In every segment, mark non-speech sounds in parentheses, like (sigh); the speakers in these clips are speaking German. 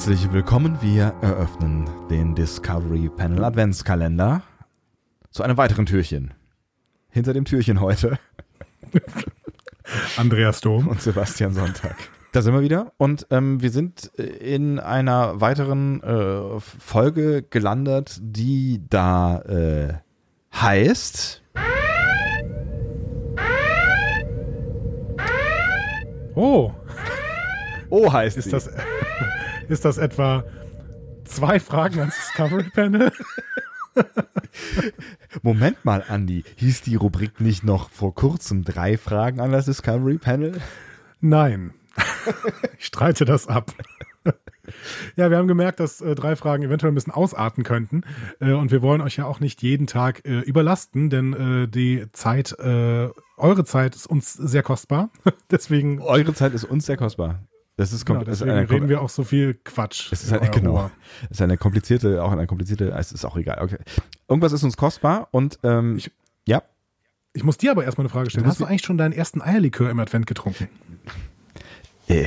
Herzlich willkommen. Wir eröffnen den Discovery Panel Adventskalender zu einem weiteren Türchen. Hinter dem Türchen heute (laughs) Andreas Dom. und Sebastian Sonntag. Da sind wir wieder und ähm, wir sind in einer weiteren äh, Folge gelandet, die da äh, heißt Oh, Oh heißt ist sie. das, ist das etwa zwei Fragen ans Discovery Panel? (laughs) Moment mal, Andi, hieß die Rubrik nicht noch vor kurzem drei Fragen an das Discovery Panel? Nein. (laughs) Ich streite das ab. (laughs) Ja, wir haben gemerkt, dass äh, drei Fragen eventuell ein bisschen ausarten könnten. Äh, und wir wollen euch ja auch nicht jeden Tag äh, überlasten, denn äh, die Zeit, äh, eure Zeit ist uns sehr kostbar. deswegen, Eure Zeit ist uns sehr kostbar. Das ist, genau, ist deswegen eine, reden wir auch so viel Quatsch. Es ist in eine, genau. Es ist eine komplizierte, auch eine komplizierte, es ist auch egal. Okay. Irgendwas ist uns kostbar und ähm, Ich- ja, Ich muss dir aber erstmal eine Frage stellen. Hast du eigentlich schon deinen ersten Eierlikör im Advent getrunken? äh,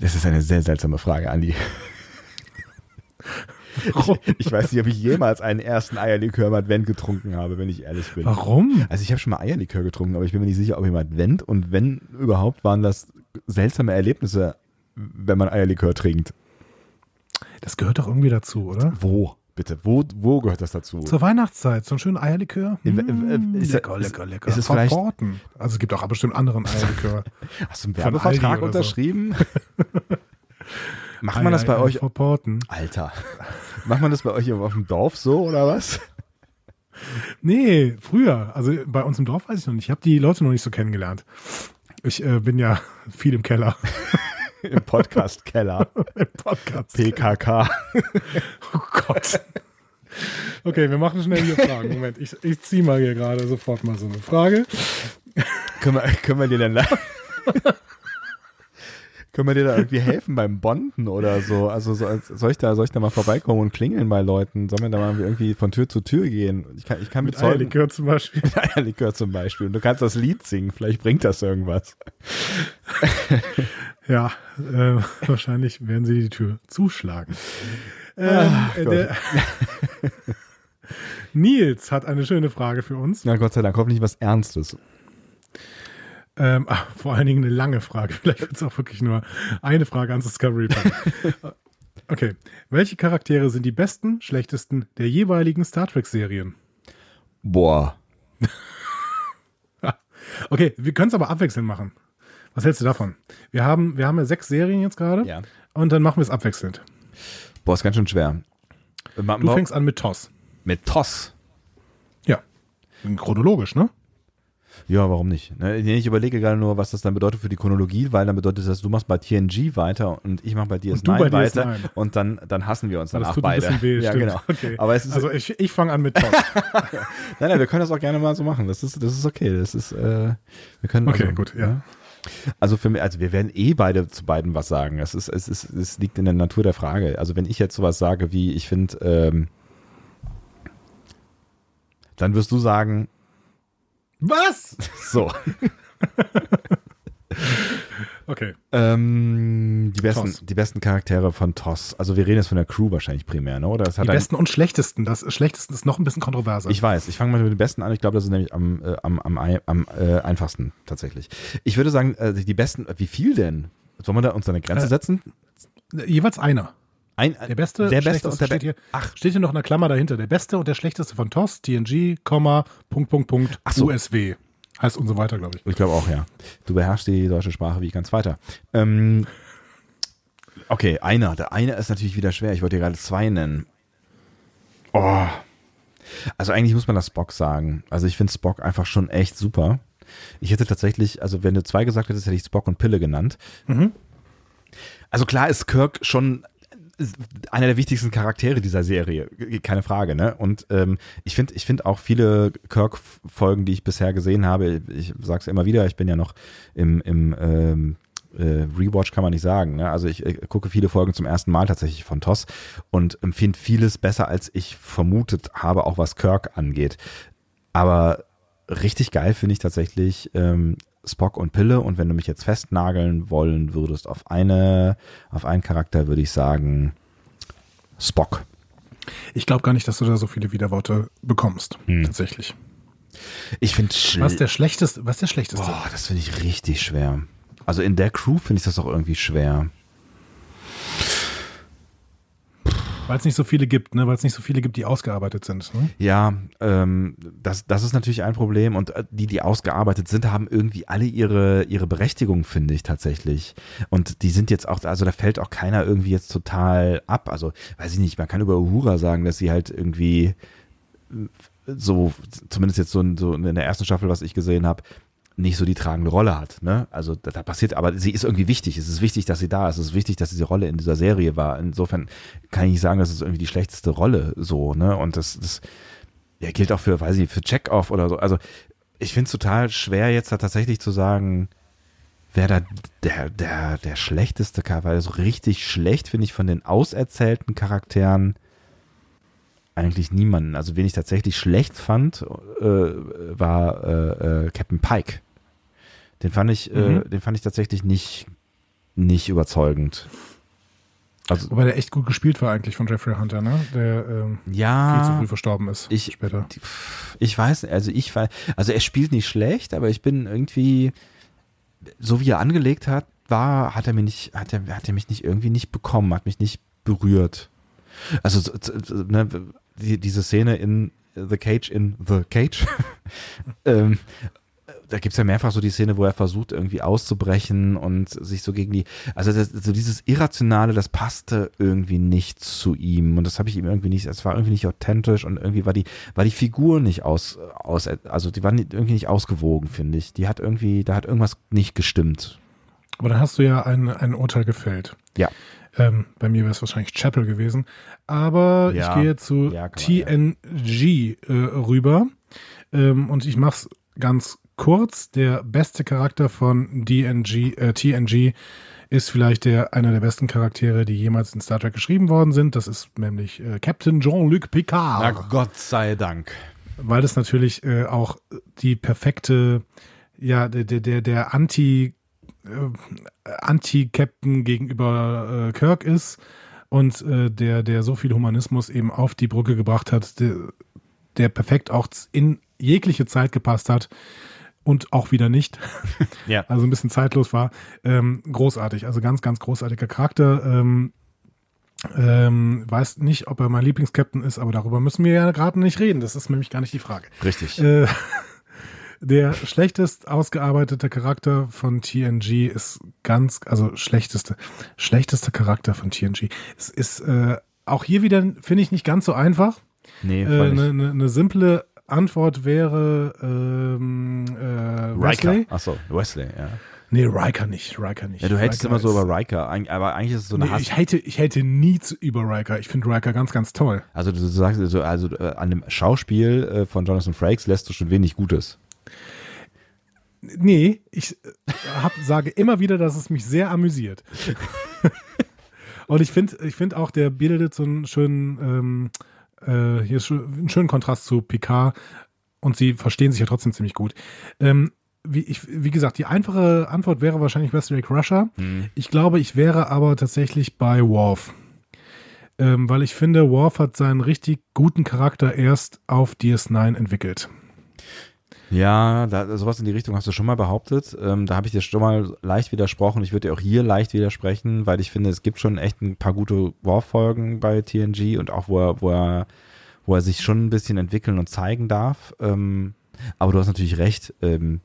das ist eine sehr seltsame Frage, Andi. Warum? Ich weiß nicht, ob ich jemals einen ersten Eierlikör im Advent getrunken habe, wenn ich ehrlich bin. Warum? Also ich habe schon mal Eierlikör getrunken, aber ich bin mir nicht sicher, ob im Advent und wenn überhaupt, waren das seltsame Erlebnisse, wenn man Eierlikör trinkt. Das gehört doch irgendwie dazu, oder? Wo? Bitte, wo, wo gehört das dazu? Zur Weihnachtszeit, so ein schönen Eierlikör. Äh, äh, Mm, ist- lecker, lecker, lecker. ist es Von vielleicht- Porten. Also es gibt auch bestimmt anderen Eierlikör. (laughs) Hast du einen Werbevertrag oder so. unterschrieben? (laughs) Macht man das bei Ei, ei, euch Porten. Alter. (laughs) Macht man das bei euch auf dem Dorf so oder was? Nee, früher. Also bei uns im Dorf weiß ich noch nicht. Ich habe die Leute noch nicht so kennengelernt. Ich äh, bin ja viel im Keller. (laughs) Im Podcast-Keller. (laughs) Im Podcast. PKK. (laughs) Oh Gott. Okay, wir machen schnell hier Fragen. Moment, ich, ich ziehe mal hier gerade sofort mal so eine Frage. können, wir, können wir dir denn da, können wir dir da irgendwie helfen beim Bonden oder so? Also so, als- soll ich da soll ich da mal vorbeikommen und klingeln bei Leuten? Sollen wir da mal irgendwie von Tür zu Tür gehen? Ich kann, ich kann Mit bezeugen- Eierlikör zum Beispiel. Mit Eierlikör zum Beispiel. Und du kannst das Lied singen. Vielleicht bringt das irgendwas. Ja, äh, (laughs) wahrscheinlich werden sie die Tür zuschlagen. Ähm, Ach äh, (laughs) Nils hat eine schöne Frage für uns. Na Gott sei Dank, hoffentlich was Ernstes. Ähm, ach, vor allen Dingen eine lange Frage. (laughs) Vielleicht wird es auch wirklich nur eine Frage ans Discovery Panel. Okay. Welche Charaktere sind die besten, schlechtesten der jeweiligen Star Trek-Serien? Boah. Okay, wir können es aber abwechselnd machen. Was hältst du davon? Wir haben, wir haben ja sechs Serien jetzt gerade Ja. und dann machen wir es abwechselnd. Boah, ist ganz schön schwer. Du fängst an mit Toss. mit Toss. Ja. Chronologisch, ne? Ja, warum nicht? Ne, Ich überlege gerade nur, was das dann bedeutet für die Chronologie, weil dann bedeutet das, du machst bei TNG weiter und ich mache bei DS9 du bei weiter DS9. und dann, dann hassen wir uns Das danach tut beide. ein bisschen weh, (laughs) ja, stimmt. genau. Okay. Aber es ist, also ich, ich fange an mit Toss. (laughs) nein, nein, wir können das auch gerne mal so machen. Das ist, das ist okay. Das ist, äh, wir können. Okay, also, gut, ja. Also für mich, also wir werden eh beide zu beiden was sagen. Es ist, es ist, es liegt in der Natur der Frage. Also wenn ich jetzt sowas sage wie, ich finde, ähm, dann wirst du sagen, Was? so. (laughs) Okay. Ähm, die, besten, die besten Charaktere von TOS. Also wir reden jetzt von der Crew wahrscheinlich primär, ne? Oder Die besten und schlechtesten. Das Schlechtesten ist noch ein bisschen kontroverser. ich weiß, ich fange mal mit den besten an. Ich glaube, das ist nämlich am, äh, am, am, am äh, einfachsten tatsächlich. Ich würde sagen, äh, die besten, wie viel denn? Sollen wir da uns eine Grenze Äh, setzen? Jeweils einer. Ein, Der beste, der beste und der steht hier, Ach, steht hier noch eine Klammer dahinter. Der beste und der schlechteste von TOS, TNG, Komma, Punkt, Punkt, Punkt, so. USW. Heißt und so weiter, glaube ich. ich glaube auch, ja. Du beherrschst die deutsche Sprache wie ganz weiter. Ähm, okay, einer. Der eine ist natürlich wieder schwer. Ich wollte dir gerade zwei nennen. Oh. Also eigentlich muss man das Spock sagen. Also ich finde Spock einfach schon echt super. Ich hätte tatsächlich, also wenn du zwei gesagt hättest, hätte ich Spock und Pille genannt. Mhm. Also klar ist Kirk schon einer der wichtigsten Charaktere dieser Serie, keine Frage, ne? Und ähm, ich finde, ich finde auch viele Kirk-Folgen, die ich bisher gesehen habe, ich sag's immer wieder, ich bin ja noch im, im ähm, äh, Rewatch kann man nicht sagen. Ne? Also ich äh, gucke viele Folgen zum ersten Mal tatsächlich von TOS und empfinde vieles besser, als ich vermutet habe, auch was Kirk angeht. Aber richtig geil finde ich tatsächlich ähm, Spock und Pille. Und wenn du mich jetzt festnageln wollen würdest auf eine, auf einen Charakter, würde ich sagen Spock. Ich glaube gar nicht, dass du da so viele Widerworte bekommst, hm. tatsächlich. Ich finde Was der schlechteste, was der schlechteste? Boah, das finde ich richtig schwer. Also in der Crew finde ich das auch irgendwie schwer. Weil es nicht so viele gibt, ne? Weil es nicht so viele gibt, die ausgearbeitet sind. Ne? Ja, ähm, das, das ist natürlich ein Problem. Und äh, die, die ausgearbeitet sind, haben irgendwie alle ihre, ihre Berechtigung, finde ich tatsächlich. Und die sind jetzt auch, also da fällt auch keiner irgendwie jetzt total ab. Also, weiß ich nicht, man kann über Uhura sagen, dass sie halt irgendwie so, zumindest jetzt so, so in der ersten Staffel, was ich gesehen habe, nicht so die tragende Rolle hat. Ne? Also da, da, passiert, aber sie ist irgendwie wichtig. Es ist wichtig, dass sie da ist. Es ist wichtig, dass diese Rolle in dieser Serie war. Insofern kann ich nicht sagen, das ist irgendwie die schlechteste Rolle so. Ne? Und das, das ja, gilt auch für, weiß ich, für Check-off oder so. Also ich finde es total schwer jetzt da tatsächlich zu sagen, wer da der, der, der schlechteste Charakter, weil so richtig schlecht finde ich von den auserzählten Charakteren eigentlich niemanden. Also wen ich tatsächlich schlecht fand, äh, war äh, äh, Captain Pike. Den fand ich, äh, mhm. den fand ich tatsächlich nicht, nicht überzeugend. Also, Wobei der echt gut gespielt war eigentlich von Jeffrey Hunter, ne? Der ähm, ja, viel zu früh verstorben ist ich, später. Ich weiß, also ich also er spielt nicht schlecht, aber ich bin irgendwie, so wie er angelegt hat, war, hat er mich nicht, hat er, hat er mich nicht irgendwie nicht bekommen, hat mich nicht berührt. Also ne, die, diese Szene in The Cage in The Cage. (laughs) ähm, da gibt es ja mehrfach so die Szene, wo er versucht, irgendwie auszubrechen und sich so gegen die. Also das, so dieses Irrationale, das passte irgendwie nicht zu ihm. Und das habe ich ihm irgendwie nicht, es war irgendwie nicht authentisch und irgendwie war die, war die Figur nicht aus, aus also die war irgendwie nicht ausgewogen, finde ich. Die hat irgendwie, da hat irgendwas nicht gestimmt. Aber dann hast du ja ein, ein Urteil gefällt. Ja. Ähm, bei mir wäre es wahrscheinlich Chapel gewesen. Aber ja, ich gehe zu ja, TNG äh, rüber. Ähm, und ich mache es ganz kurz. Der beste Charakter von DNG, äh, TNG ist vielleicht der, einer der besten Charaktere, die jemals in Star Trek geschrieben worden sind. Das ist nämlich äh, Captain Jean-Luc Picard. Na Gott sei Dank. Weil das natürlich äh, auch die perfekte, ja, der, der, der Anti- äh, Anti-Captain gegenüber äh, Kirk ist und äh, der, der so viel Humanismus eben auf die Brücke gebracht hat, der, der perfekt auch in jegliche Zeit gepasst hat und auch wieder nicht. (laughs) (laughs) ja. Also ein bisschen zeitlos war. Ähm, großartig, also ganz, ganz großartiger Charakter. Ähm, ähm, weiß nicht, ob er mein Lieblingskapitän ist, aber darüber müssen wir ja gerade nicht reden. Das ist nämlich gar nicht die Frage. Richtig. Äh, der schlechtest ausgearbeitete Charakter von TNG ist ganz, also schlechteste, schlechteste Charakter von TNG. Es ist äh, auch hier wieder, finde ich, nicht ganz so einfach. Nee, Eine äh, ne, ne, ne simple Antwort wäre ähm, äh, Wesley. Achso, Wesley, ja. Nee, Riker nicht, Riker nicht. Ja, du hältst immer so über Riker, aber eigentlich ist es so eine nee, Hass. Ich hätte, ich hätte nie über Riker. Ich finde Riker ganz, ganz toll. Also du sagst, also, also äh, an dem Schauspiel äh, von Jonathan Frakes lässt du schon wenig Gutes. Nee, ich äh, hab, sage immer wieder, dass es mich sehr amüsiert. (laughs) Und ich finde ich find auch, der bildet so einen schönen, ähm, äh, hier einen schönen Kontrast zu Picard und sie verstehen sich ja trotzdem ziemlich gut. Ähm, wie, ich, wie gesagt, die einfache Antwort wäre wahrscheinlich Wesley Crusher. Hm. Ich glaube, ich wäre aber tatsächlich bei Worf. Ähm, weil ich finde, Worf hat seinen richtig guten Charakter erst auf DS9 entwickelt. Ja, da, sowas in die Richtung hast du schon mal behauptet. Ähm, da habe ich dir schon mal leicht widersprochen. Ich würde dir auch hier leicht widersprechen, weil ich finde, es gibt schon echt ein paar gute War-Folgen bei TNG und auch, wo er, wo er, wo er sich schon ein bisschen entwickeln und zeigen darf. Ähm, aber du hast natürlich recht, ähm,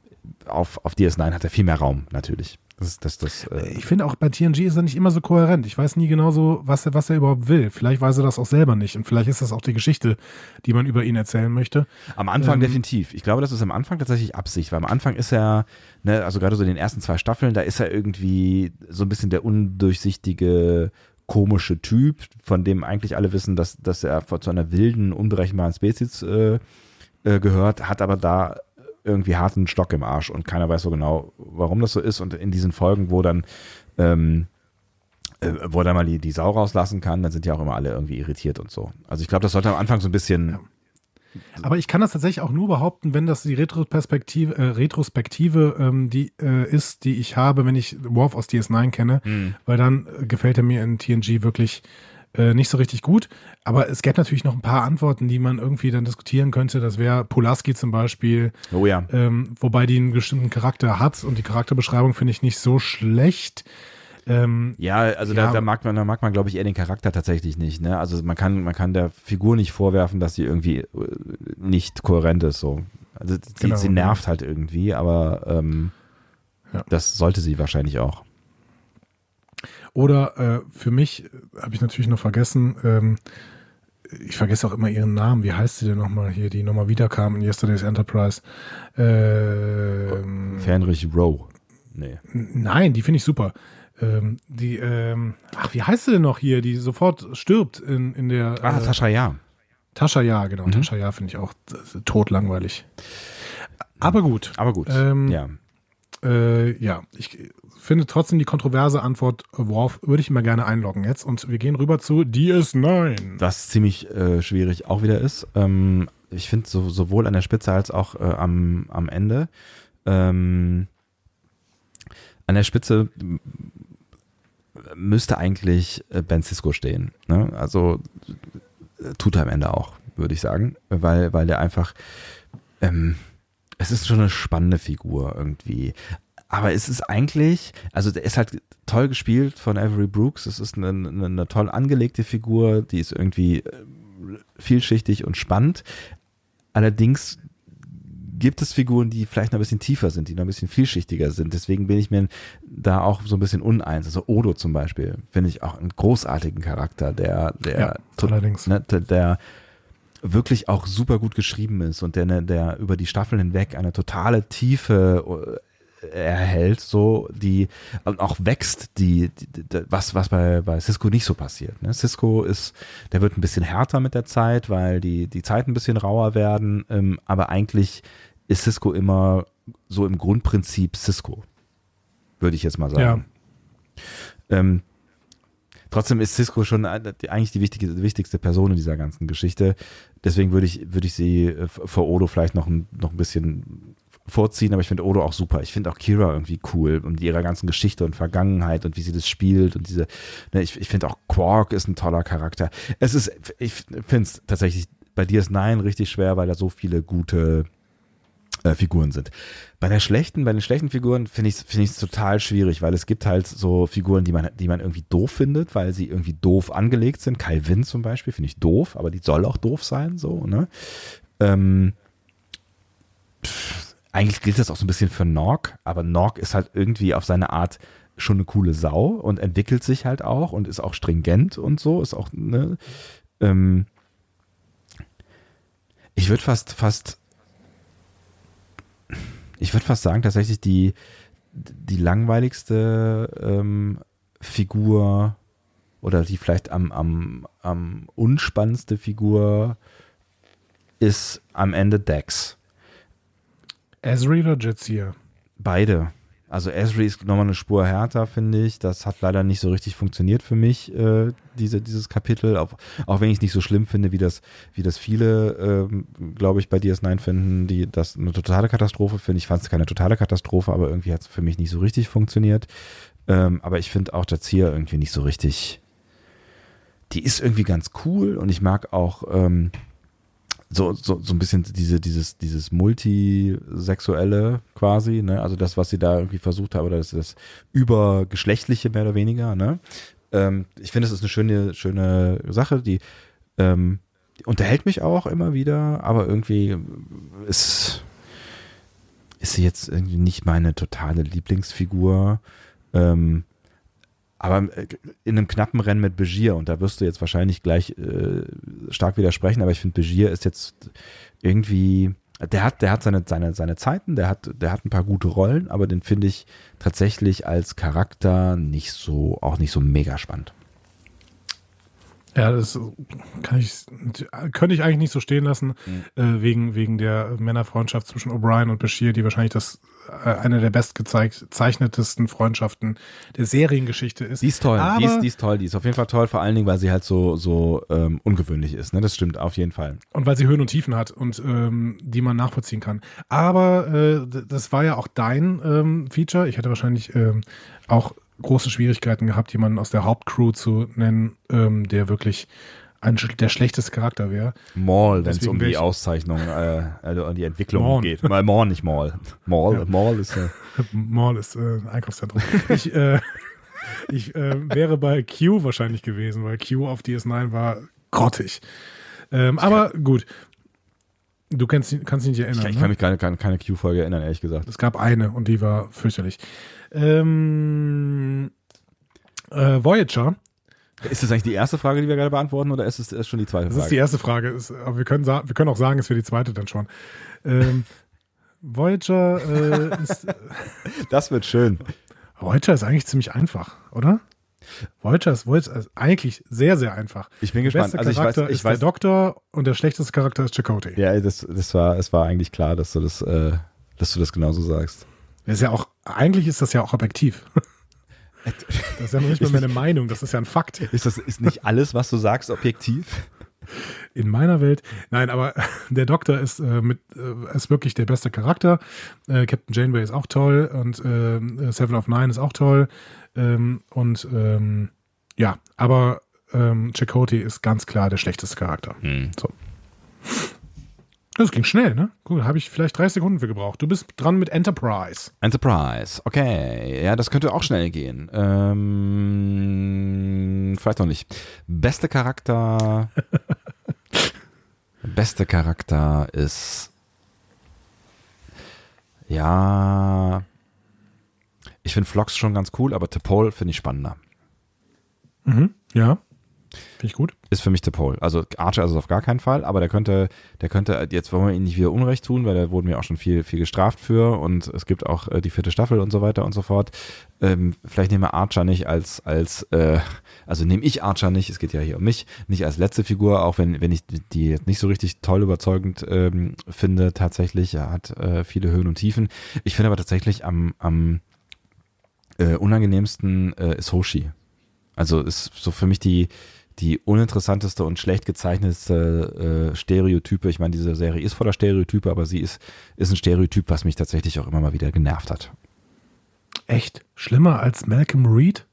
auf, auf DS9 hat er viel mehr Raum, natürlich. Das, das, das, äh ich finde auch bei TNG ist er nicht immer so kohärent. Ich weiß nie genau so, was er, was er überhaupt will. Vielleicht weiß er das auch selber nicht. Und vielleicht ist das auch die Geschichte, die man über ihn erzählen möchte. Am Anfang ähm, definitiv. Ich glaube, das ist am Anfang tatsächlich Absicht, weil am Anfang ist er, ne, also gerade so in den ersten zwei Staffeln, da ist er irgendwie so ein bisschen der undurchsichtige, komische Typ, von dem eigentlich alle wissen, dass, dass er zu einer wilden, unberechenbaren Spezies äh, äh, gehört, hat aber da irgendwie harten Stock im Arsch und keiner weiß so genau, warum das so ist. Und in diesen Folgen, wo dann, ähm, äh, wo er dann mal die, die Sau rauslassen kann, dann sind ja auch immer alle irgendwie irritiert und so. Also ich glaube, das sollte am Anfang so ein bisschen. Aber ich kann das tatsächlich auch nur behaupten, wenn das die Retrospektive, äh, Retrospektive ähm, die äh, ist, die ich habe, wenn ich Worf aus DS9 kenne, Mhm. weil dann äh, gefällt er mir in TNG wirklich äh, nicht so richtig gut. Aber es gäbe natürlich noch ein paar Antworten, die man irgendwie dann diskutieren könnte. Das wäre Pulaski zum Beispiel, Oh ja. ähm, wobei die einen bestimmten Charakter hat und die Charakterbeschreibung finde ich nicht so schlecht. Ähm, Ja, also Ja. Da, da mag man, da mag man, glaube ich, eher den Charakter tatsächlich nicht. Ne? Also man kann, man kann der Figur nicht vorwerfen, dass sie irgendwie äh, nicht kohärent ist. So. Also sie, Genau, sie nervt halt irgendwie, aber ähm, Ja. das sollte sie wahrscheinlich auch. Oder äh, für mich äh, habe ich natürlich noch vergessen, ähm, ich vergesse auch immer ihren Namen. Wie heißt sie denn nochmal hier, die nochmal wiederkam in Yesterday's Enterprise? Ähm, Fähnrich Rowe. Nee. nein, die finde ich super. Ähm, die, ähm, ach, wie heißt sie denn noch hier, die sofort stirbt in, in der Ah, äh, Tascha Ja. Tascha Ja, genau. Mhm. Tascha Ja finde ich auch äh, totlangweilig. Aber gut. Aber gut. Ähm, ja. Äh, ja, ich finde trotzdem die kontroverse Antwort äh, Worf würde ich immer gerne einloggen jetzt. Und wir gehen rüber zu DS9. Was ziemlich äh, schwierig auch wieder ist. Ähm, ich finde so, sowohl an der Spitze als auch äh, am, am Ende. Ähm, an der Spitze m- müsste eigentlich äh, Ben Cisco stehen. Ne? Also äh, tut er am Ende auch, würde ich sagen, weil, weil der einfach, ähm, es ist schon eine spannende Figur irgendwie. Aber es ist eigentlich, also der ist halt toll gespielt von Avery Brooks. Es ist eine, eine, eine toll angelegte Figur, die ist irgendwie äh, vielschichtig und spannend. Allerdings gibt es Figuren, die vielleicht noch ein bisschen tiefer sind, die noch ein bisschen vielschichtiger sind. Deswegen bin ich mir da auch so ein bisschen uneins. Also Odo zum Beispiel finde ich auch einen großartigen Charakter, der, der, Ja, allerdings. ne, der, der wirklich auch super gut geschrieben ist und der, der über die Staffeln hinweg eine totale Tiefe äh, erhält, so die und auch wächst, die, die, die was was bei bei Cisco nicht so passiert. Ne? Cisco ist, der wird ein bisschen härter mit der Zeit, weil die die Zeiten ein bisschen rauer werden, ähm, aber eigentlich ist Cisco immer so im Grundprinzip Cisco, würde ich jetzt mal sagen. Ähm, trotzdem ist Cisco schon eigentlich die wichtige, wichtigste Person in dieser ganzen Geschichte. Deswegen würde ich, würde ich sie äh, vor Odo vielleicht noch ein, noch ein bisschen vorziehen, aber ich finde Odo auch super. Ich finde auch Kira irgendwie cool und ihrer ganzen Geschichte und Vergangenheit und wie sie das spielt und diese, ne, ich, ich finde auch Quark ist ein toller Charakter. Es ist, ich finde es tatsächlich bei DS9 richtig schwer, weil da so viele gute äh, Figuren sind. Bei der schlechten, bei den schlechten Figuren finde ich es es total schwierig, weil es gibt halt so Figuren, die man, die man irgendwie doof findet, weil sie irgendwie doof angelegt sind. Kai Winn zum Beispiel finde ich doof, aber die soll auch doof sein, so, ne? Ähm, pff, eigentlich gilt das auch so ein bisschen für Nork, aber Nork ist halt irgendwie auf seine Art schon eine coole Sau und entwickelt sich halt auch und ist auch stringent und so, ist auch, ne? Ähm, ich würde fast, fast ich würde fast sagen, tatsächlich die, die langweiligste ähm, Figur oder die vielleicht am, am, am unspannendste Figur ist am Ende Dex. Ezri oder Jetseer? Beide. Also Esri ist nochmal eine Spur härter, finde ich. Das hat leider nicht so richtig funktioniert für mich, äh, diese, dieses Kapitel. Auch, auch wenn ich es nicht so schlimm finde, wie das, wie das viele, ähm, glaube ich, bei DS9 finden, die das eine totale Katastrophe finden. Ich fand es keine totale Katastrophe, aber irgendwie hat es für mich nicht so richtig funktioniert. Ähm, aber ich finde auch Jazia irgendwie nicht so richtig. Die ist irgendwie ganz cool und ich mag auch ähm, so, so, so ein bisschen diese, dieses, dieses Multisexuelle quasi, ne? Also das, was sie da irgendwie versucht haben, oder das, das Übergeschlechtliche mehr oder weniger, ne? Ähm, ich finde, es ist eine schöne, schöne Sache, die, ähm, die unterhält mich auch immer wieder, aber irgendwie ist, ist sie jetzt irgendwie nicht meine totale Lieblingsfigur. Ähm, aber äh, in einem knappen Rennen mit Begier, und da wirst du jetzt wahrscheinlich gleich äh, stark widersprechen, aber ich finde, Begier ist jetzt irgendwie, der hat, der hat seine, seine, seine Zeiten, der hat, der hat ein paar gute Rollen, aber den finde ich tatsächlich als Charakter nicht so, auch nicht so mega spannend. Ja, das kann ich, könnte ich eigentlich nicht so stehen lassen, Mhm. äh, wegen, wegen der Männerfreundschaft zwischen O'Brien und Bashir, die wahrscheinlich das eine der bestgezeichnetesten Freundschaften der Seriengeschichte ist. Die ist toll, die, ist, die ist toll, die ist auf jeden Fall toll, vor allen Dingen, weil sie halt so, so ähm, ungewöhnlich ist. Ne? Das stimmt auf jeden Fall. Und weil sie Höhen und Tiefen hat und ähm, die man nachvollziehen kann. Aber äh, das war ja auch dein ähm, Feature. Ich hätte wahrscheinlich ähm, auch große Schwierigkeiten gehabt, jemanden aus der Hauptcrew zu nennen, ähm, der wirklich ein, der schlechteste Charakter wäre. Maul, wenn es um die ich- Auszeichnung, äh, also um die Entwicklung Morn. geht. Mal Maul, nicht Maul. Maul, Ja. Maul ist äh, (laughs) Mall ist äh, ein Einkaufszentrum. ich äh, (laughs) ich äh, wäre bei Q wahrscheinlich gewesen, weil Q auf DS9 war grottig. Ähm, aber gut. Du kannst, ihn- kannst dich nicht ich, erinnern. kann- ich ne? kann mich keine, keine Q-Folge erinnern, ehrlich gesagt. Es gab eine und die war fürchterlich. Ähm, äh, Voyager, Ist das eigentlich die erste Frage, die wir gerade beantworten, oder ist es ist schon die zweite das ist die Frage? erste Frage. Ist, aber wir können, wir können auch sagen, es wäre die zweite dann schon. Ähm, (laughs) Voyager äh, ist (laughs) Das wird schön. Voyager ist eigentlich ziemlich einfach, oder? Voyager ist, Voyager ist eigentlich sehr, sehr einfach. Ich bin Der gespannt. beste Also ich weiß, Charakter ich ist weiß, der Doktor und der schlechteste Charakter ist Chakotay. ja, das, das war, es war eigentlich klar, dass du das, äh, dass du das genauso sagst. Das ist ja auch, eigentlich ist das ja auch objektiv. (laughs) (laughs) Das ist ja noch nicht mal meine Meinung, das ist ja ein Fakt. Ist das, ist nicht alles, was du sagst, objektiv? In meiner Welt. Nein, aber (laughs) der Doktor ist, äh, mit, äh, ist wirklich der beste Charakter. Äh, Captain Janeway ist auch toll und äh, Seven of Nine ist auch toll. Ähm, und ähm, ja, aber ähm, Chakotay ist ganz klar der schlechteste Charakter. Hm. So. Das ging schnell, ne? Cool, habe ich vielleicht drei Sekunden für gebraucht. Du bist dran mit Enterprise. Enterprise, okay. Ja, das könnte auch schnell gehen. Ähm, vielleicht noch nicht. Beste Charakter. (laughs) beste Charakter ist. Ja. Ich finde Vlogs schon ganz cool, aber T'Pol finde ich spannender. Mhm. Ja. Finde ich gut. Ist für mich T'Pol. Also Archer ist es auf gar keinen Fall, aber der könnte, der könnte, jetzt wollen wir ihn nicht wieder Unrecht tun, weil da wurden wir auch schon viel, viel gestraft für und es gibt auch äh, die vierte Staffel und so weiter und so fort. Ähm, vielleicht nehmen wir Archer nicht als, als, äh, also nehme ich Archer nicht, es geht ja hier um mich, nicht als letzte Figur, auch wenn, wenn ich die jetzt nicht so richtig toll überzeugend ähm, finde, tatsächlich. Er hat äh, viele Höhen und Tiefen. Ich finde aber tatsächlich am, am äh, unangenehmsten äh, ist Hoshi. Also ist so für mich die, die uninteressanteste und schlecht gezeichnetste äh, Stereotype. Ich meine, diese Serie ist voller Stereotype, aber sie ist, ist ein Stereotyp, was mich tatsächlich auch immer mal wieder genervt hat. Echt? Schlimmer als Malcolm Reed?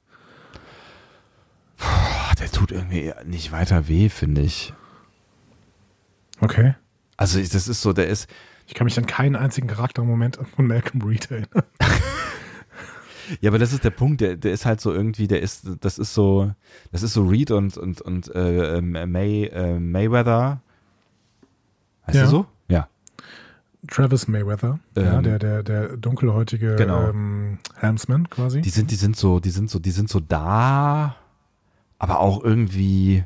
Der tut irgendwie nicht weiter weh, finde ich. Okay. Also das ist so, der ist, Ich kann mich an keinen einzigen Charaktermoment von Malcolm Reed erinnern. (laughs) ja, aber das ist der Punkt, der, der ist halt so irgendwie, der ist, das ist so, das ist so Reed und, und, und äh, ähm, May, äh, Mayweather. Heißt Ja. er so? Ja. Travis Mayweather, ja, Ähm, der, der, der dunkelhäutige Genau. ähm, Helmsman quasi. Die sind, die sind so, die sind so, die sind so da, aber auch irgendwie,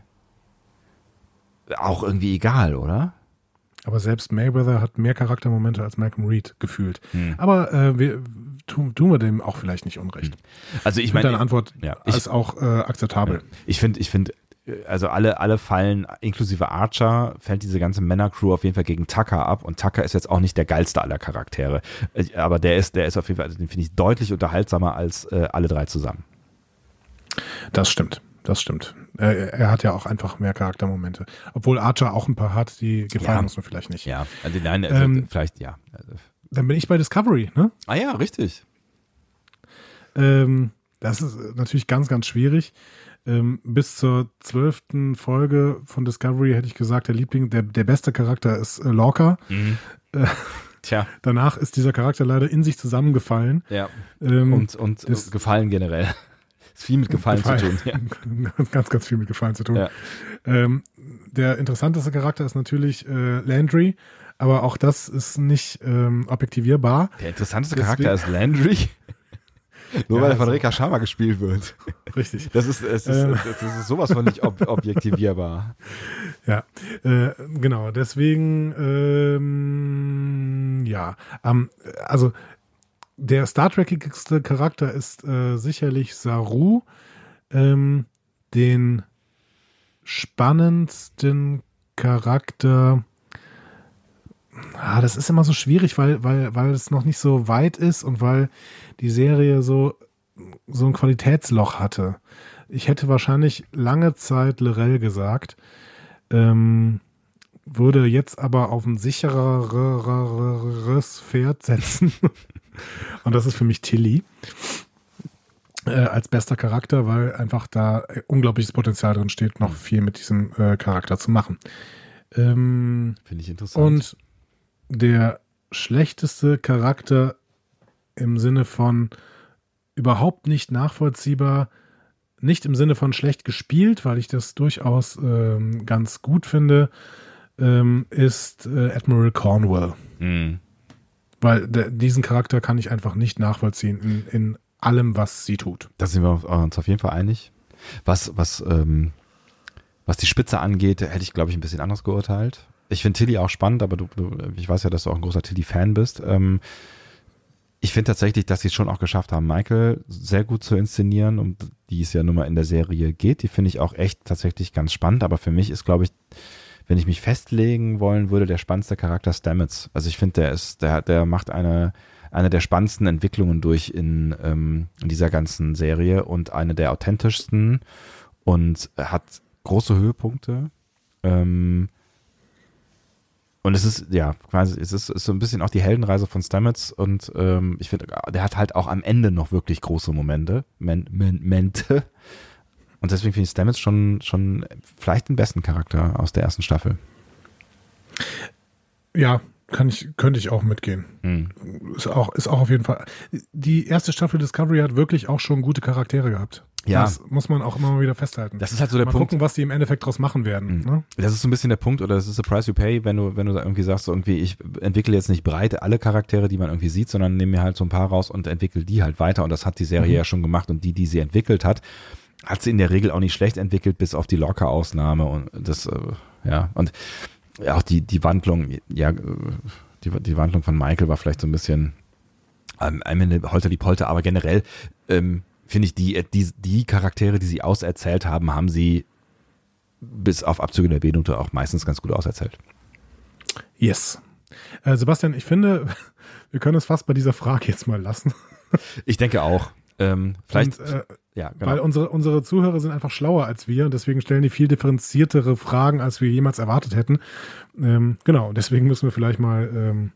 auch irgendwie egal, oder? Aber selbst Mayweather hat mehr Charaktermomente als Malcolm Reed gefühlt. Hm. Aber äh, wir tun, tun wir dem auch vielleicht nicht unrecht. Also ich Ich meine, deine Antwort ja, ich- ist auch äh, akzeptabel. ich finde, ich finde, also alle, alle fallen, inklusive Archer, fällt diese ganze Männercrew auf jeden Fall gegen Tucker ab und Tucker ist jetzt auch nicht der geilste aller Charaktere. Äh, Aber der ist, der ist auf jeden Fall, also den finde ich deutlich unterhaltsamer als äh, alle drei zusammen. Das stimmt. Das stimmt. Er, er hat ja auch einfach mehr Charaktermomente. Obwohl Archer auch ein paar hat, die gefallen Ja. uns nur vielleicht nicht. Ja, also nein, also Ähm, vielleicht, ja. Also, Dann bin ich bei Discovery, ne? ah ja, richtig. Ähm, das ist äh, natürlich ganz, ganz schwierig. Ähm, bis zur zwölften Folge von Discovery hätte ich gesagt, der Liebling, der, der beste Charakter ist äh, Lorca. Äh, Tja, danach ist dieser Charakter leider in sich zusammengefallen. ja. Ähm, Und, und das- Gefallen generell. (laughs) Ist viel mit Gefallen, zu tun. Ja. (laughs) Ganz, ganz, ganz viel mit Gefallen zu tun. Ja. Ähm, der interessanteste Charakter ist natürlich äh, Landry, aber auch das ist nicht ähm, objektivierbar. Der interessanteste Deswegen- Charakter ist Landry. (laughs) Nur Ja, weil er von also- Rika Sharma gespielt wird. Richtig. Das ist, es ist, Ähm. das ist sowas von nicht ob objektivierbar. (laughs) Ja, äh, genau. Deswegen, ähm, ja, ähm, also der Star Trekigste Charakter ist äh, sicherlich Saru. Ähm, den spannendsten Charakter ah, das ist immer so schwierig, weil, weil, weil es noch nicht so weit ist und weil die Serie so, so ein Qualitätsloch hatte. Ich hätte wahrscheinlich lange Zeit Lorel gesagt, ähm, würde jetzt aber auf ein sichereres Pferd setzen. (laughs) und das ist für mich Tilly äh, als bester Charakter, weil einfach da unglaubliches Potenzial drin steht, noch viel mit diesem äh, Charakter zu machen. Ähm, Finde ich interessant. und der schlechteste Charakter im Sinne von überhaupt nicht nachvollziehbar, nicht im Sinne von schlecht gespielt, weil ich das durchaus ähm, ganz gut finde, ähm, ist äh, Admiral Cornwell. Mhm. Weil der, diesen Charakter kann ich einfach nicht nachvollziehen in, in allem, was sie tut. Da sind wir uns auf jeden Fall einig. Was, was, ähm, was die Spitze angeht, hätte ich, glaube ich, ein bisschen anders geurteilt. Ich finde Tilly auch spannend, aber du, du, ich weiß ja, dass du auch ein großer Tilly-Fan bist. Ähm, ich finde tatsächlich, dass sie es schon auch geschafft haben, Michael sehr gut zu inszenieren, um die es ja nun mal in der Serie geht. Die finde ich auch echt tatsächlich ganz spannend, aber für mich ist, glaube ich, wenn ich mich festlegen wollen würde, der spannendste Charakter Stamets. Also ich finde, der ist, der, der macht eine, eine der spannendsten Entwicklungen durch in, ähm, in dieser ganzen Serie und eine der authentischsten und hat große Höhepunkte. Ähm, und es ist, ja, quasi, es ist, ist, so ein bisschen auch die Heldenreise von Stamets und ähm, ich finde, der hat halt auch am Ende noch wirklich große Momente, Men, Men, Mente. Und deswegen finde ich Stamets schon, schon vielleicht den besten Charakter aus der ersten Staffel. Ja, kann ich, könnte ich auch mitgehen. Hm. Ist auch, ist auch auf jeden Fall. Die erste Staffel Discovery hat wirklich auch schon gute Charaktere gehabt. Ja. Das muss man auch immer mal wieder festhalten. Das ist halt so der mal Punkt. gucken, was die im Endeffekt draus machen werden. Mhm. Ne? Das ist so ein bisschen der Punkt, oder das ist the price you pay, wenn du, wenn du da irgendwie sagst, so irgendwie, ich entwickle jetzt nicht breit alle Charaktere, die man irgendwie sieht, sondern nehme mir halt so ein paar raus und entwickle die halt weiter. Und das hat die Serie Mhm. ja schon gemacht. Und die, die sie entwickelt hat, hat sie in der Regel auch nicht schlecht entwickelt, bis auf die Locker-Ausnahme. Und das, äh, ja, und auch die, die Wandlung, ja, die, die Wandlung von Michael war vielleicht so ein bisschen ähm, am Ende Holter die Polter, aber generell ähm, finde ich, die, die, die Charaktere, die sie auserzählt haben, haben sie bis auf Abzüge der B-Note auch meistens ganz gut auserzählt. Yes. Äh, Sebastian, ich finde, (laughs) wir können es fast bei dieser Frage jetzt mal lassen. Ich denke auch. Ähm, vielleicht, Und, äh, ja, Weil genau. unsere, unsere Zuhörer sind einfach schlauer als wir und deswegen stellen die viel differenziertere Fragen, als wir jemals erwartet hätten. Ähm, genau, deswegen müssen wir vielleicht mal ähm,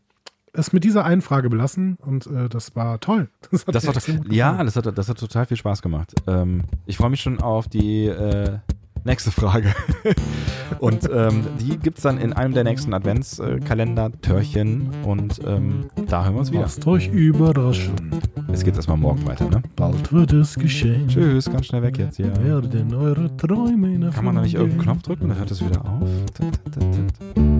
es mit dieser einen Frage belassen und äh, das war toll. (laughs) Das, hat Das war, ja, das hat, das hat total viel Spaß gemacht. Ähm, ich freue mich schon auf die äh, nächste Frage. (laughs) Und ähm, die gibt es dann in einem der nächsten Adventskalender-Törchen. Und ähm, da hören wir uns wieder. Lasst euch überraschen. Jetzt geht erstmal morgen weiter, ne? Bald wird es geschehen. Tschüss, ganz schnell weg jetzt hier. Werden eure Träume Kann man da nicht irgendeinen. Knopf drücken und dann hört es wieder auf? Tut, tut, tut.